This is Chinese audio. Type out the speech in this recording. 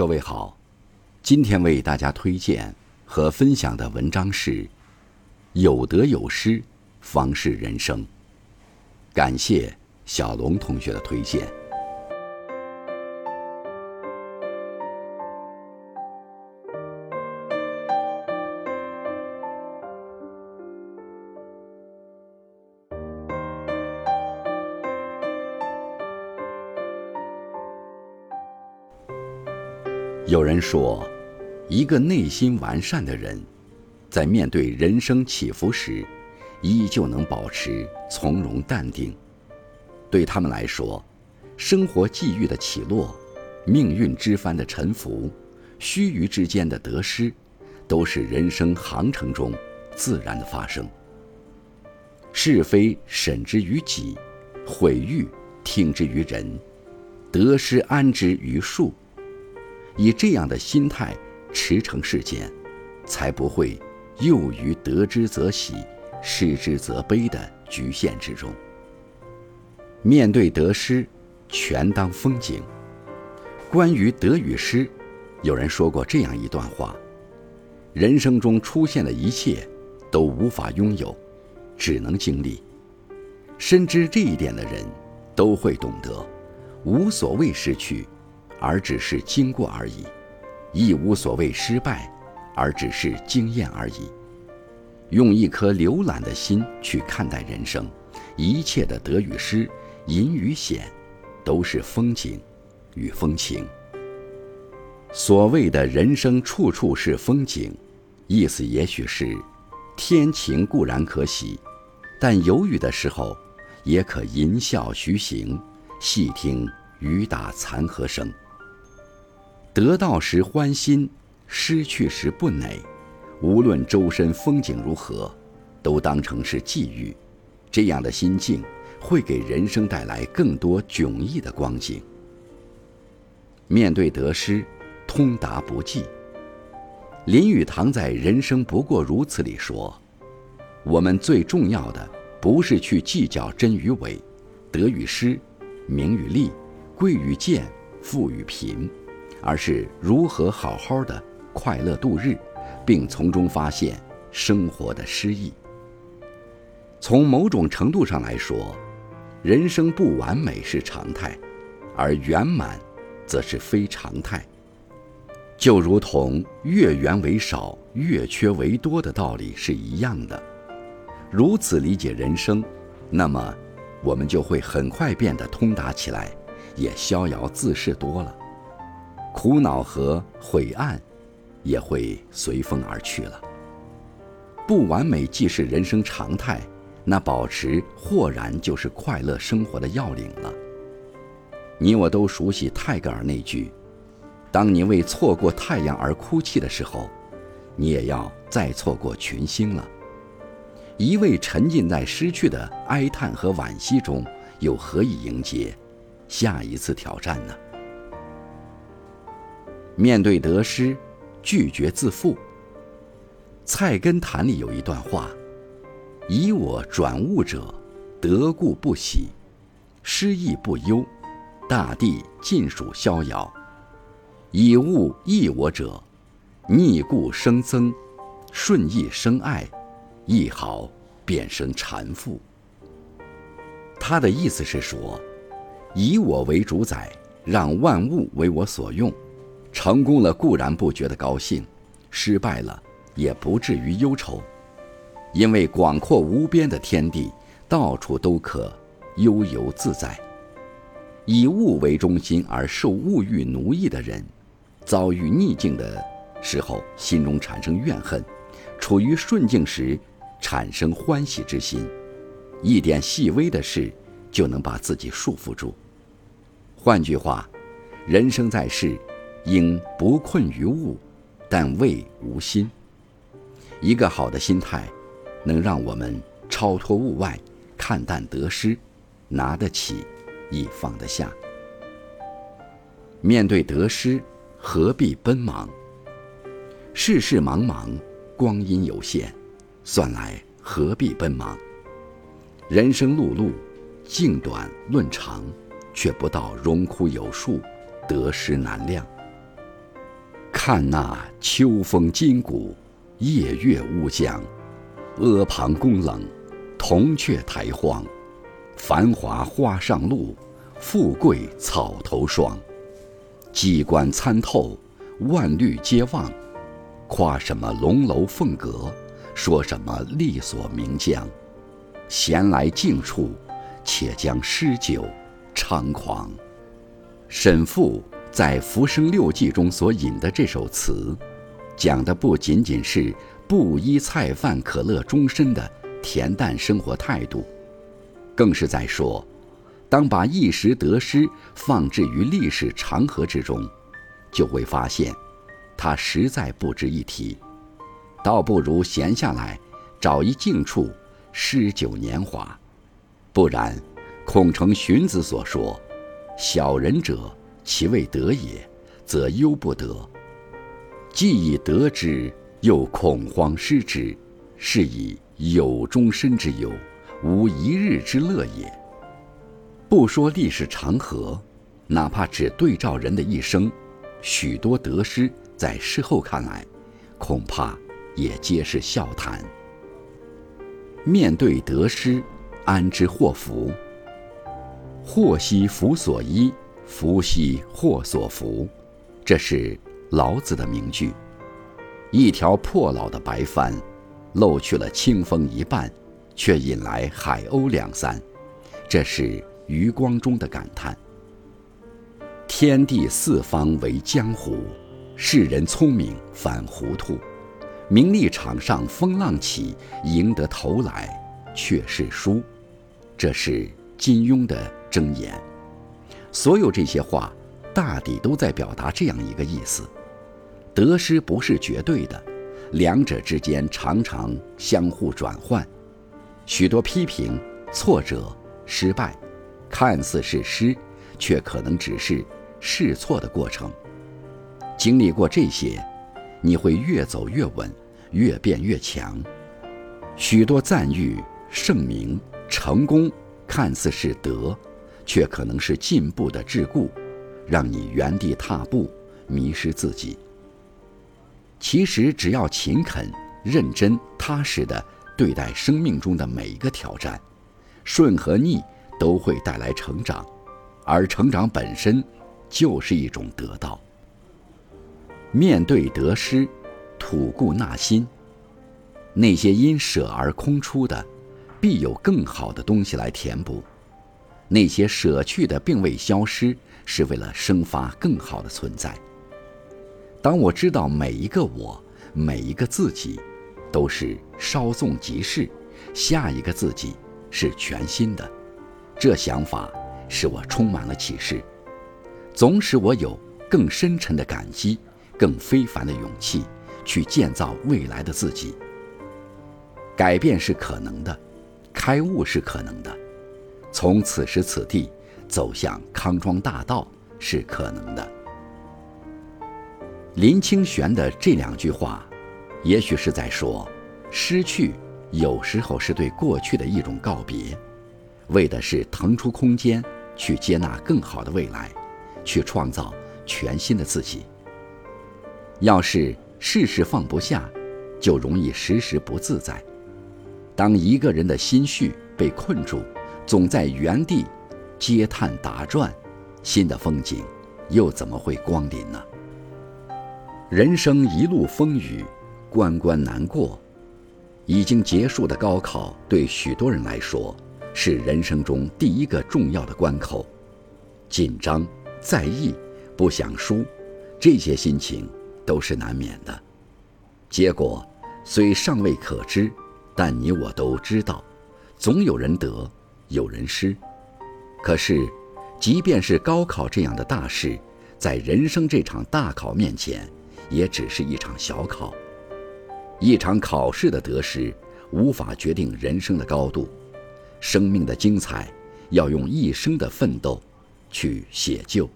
各位好，今天为大家推荐和分享的文章是《有得有失，方是人生》。感谢小龙同学的推荐。有人说，一个内心完善的人，在面对人生起伏时，依旧能保持从容淡定。对他们来说，生活际遇的起落，命运之帆的沉浮，须臾之间的得失，都是人生航程中自然的发生。是非审之于己，毁誉听之于人，得失安之于数。以这样的心态驰骋世间，才不会囿于得之则喜，失之则悲的局限之中。面对得失，全当风景。关于得与失，有人说过这样一段话：人生中出现的一切，都无法拥有，只能经历。深知这一点的人，都会懂得，无所谓失去。而只是经过而已，亦无所谓失败，而只是经验而已。用一颗浏览的心去看待人生，一切的得与失、隐与显，都是风景与风情。所谓的人生处处是风景，意思也许是，天晴固然可喜，但有雨的时候，也可吟啸徐行，细听雨打残荷声。得到时欢心，失去时不馁。无论周身风景如何，都当成是际遇。这样的心境会给人生带来更多迥异的光景。面对得失，通达不计。林语堂在《人生不过如此》里说：“我们最重要的不是去计较真与伪，得与失，名与利，贵与贱，富与贫。”而是如何好好的快乐度日，并从中发现生活的诗意。从某种程度上来说，人生不完美是常态，而圆满，则是非常态。就如同月圆为少，月缺为多的道理是一样的。如此理解人生，那么我们就会很快变得通达起来，也逍遥自适多了。苦恼和晦暗，也会随风而去了。不完美既是人生常态，那保持豁然就是快乐生活的要领了。你我都熟悉泰戈尔那句：“当你为错过太阳而哭泣的时候，你也要再错过群星了。”一味沉浸在失去的哀叹和惋惜中，又何以迎接下一次挑战呢？面对得失，拒绝自负。《菜根谭》里有一段话：“以我转物者，得故不喜，失亦不忧，大地尽属逍遥；以物易我者，逆故生增，顺意生爱，一好便生缠缚。”他的意思是说，以我为主宰，让万物为我所用。成功了固然不觉得高兴，失败了也不至于忧愁，因为广阔无边的天地，到处都可悠游自在。以物为中心而受物欲奴役的人，遭遇逆境的时候，心中产生怨恨；处于顺境时，产生欢喜之心。一点细微的事，就能把自己束缚住。换句话，人生在世。应不困于物，但未无心。一个好的心态，能让我们超脱物外，看淡得失，拿得起，亦放得下。面对得失，何必奔忙？世事茫茫，光阴有限，算来何必奔忙？人生碌碌，静短论长，却不到荣枯有数，得失难量。看那秋风金谷，夜月乌江，阿房宫冷，铜雀台荒。繁华花上路，富贵草头霜。机关参透，万虑皆忘。夸什么龙楼凤阁，说什么利索名将。闲来静处，且将诗酒猖狂。沈复在《浮生六记》中所引的这首词，讲的不仅仅是布衣菜饭可乐终身的恬淡生活态度。更是在说，当把一时得失放置于历史长河之中，就会发现，它实在不值一提，倒不如闲下来，找一静处，诗酒年华。不然，孔成荀子所说：“小人者，其未得也，则忧不得；既已得之，又恐慌失之，是以有终身之忧。”无一日之乐也。不说历史长河，哪怕只对照人的一生，许多得失在事后看来，恐怕也皆是笑谈。面对得失，安之祸福？祸兮福所依，福兮祸所伏。这是老子的名句。一条破老的白帆，漏去了清风一半。却引来海鸥两三，这是余光中的感叹。天地四方为江湖，世人聪明反糊涂，名利场上风浪起，赢得头来却是输，这是金庸的箴言。所有这些话，大抵都在表达这样一个意思：得失不是绝对的，两者之间常常相互转换。许多批评、挫折、失败，看似是失，却可能只是试错的过程。经历过这些，你会越走越稳，越变越强。许多赞誉、盛名、成功，看似是得，却可能是进步的桎梏，让你原地踏步，迷失自己。其实，只要勤恳、认真、踏实的。对待生命中的每一个挑战，顺和逆都会带来成长，而成长本身就是一种得到。面对得失，吐故纳新。那些因舍而空出的，必有更好的东西来填补；那些舍去的并未消失，是为了生发更好的存在。当我知道每一个我，每一个自己。都是稍纵即逝，下一个自己是全新的。这想法使我充满了启示，总使我有更深沉的感激，更非凡的勇气，去建造未来的自己。改变是可能的，开悟是可能的，从此时此地走向康庄大道是可能的。林清玄的这两句话。也许是在说，失去有时候是对过去的一种告别，为的是腾出空间去接纳更好的未来，去创造全新的自己。要是事事放不下，就容易时时不自在。当一个人的心绪被困住，总在原地嗟叹打转，新的风景又怎么会光临呢？人生一路风雨。关关难过，已经结束的高考对许多人来说是人生中第一个重要的关口，紧张、在意、不想输，这些心情都是难免的。结果虽尚未可知，但你我都知道，总有人得，有人失。可是，即便是高考这样的大事，在人生这场大考面前，也只是一场小考。一场考试的得失，无法决定人生的高度。生命的精彩，要用一生的奋斗去写就。